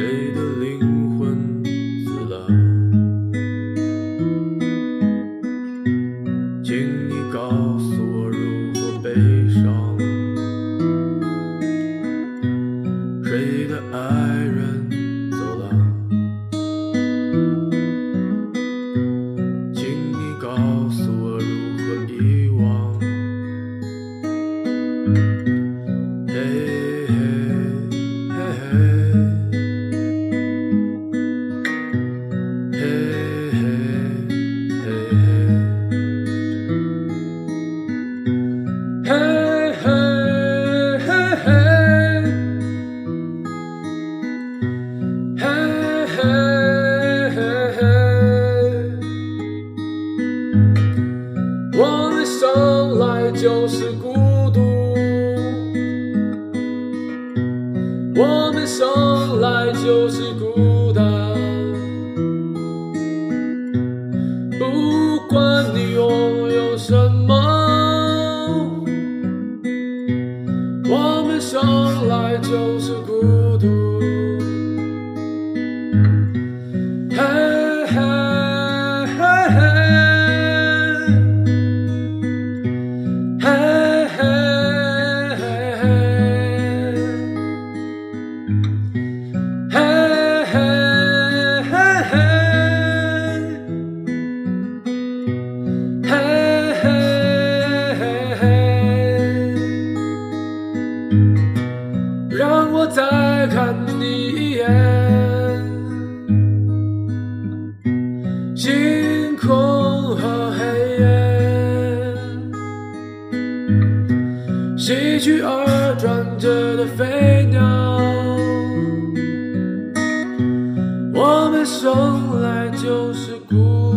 谁的灵魂死了请你告诉我如何悲伤谁的爱人走了。请你告诉我如何遗忘。生来就是孤独我们生来就是孤单不管你拥有什么我们生来就是孤独。天星空和黑夜喜曲而转着的飞鸟我们生来就是孤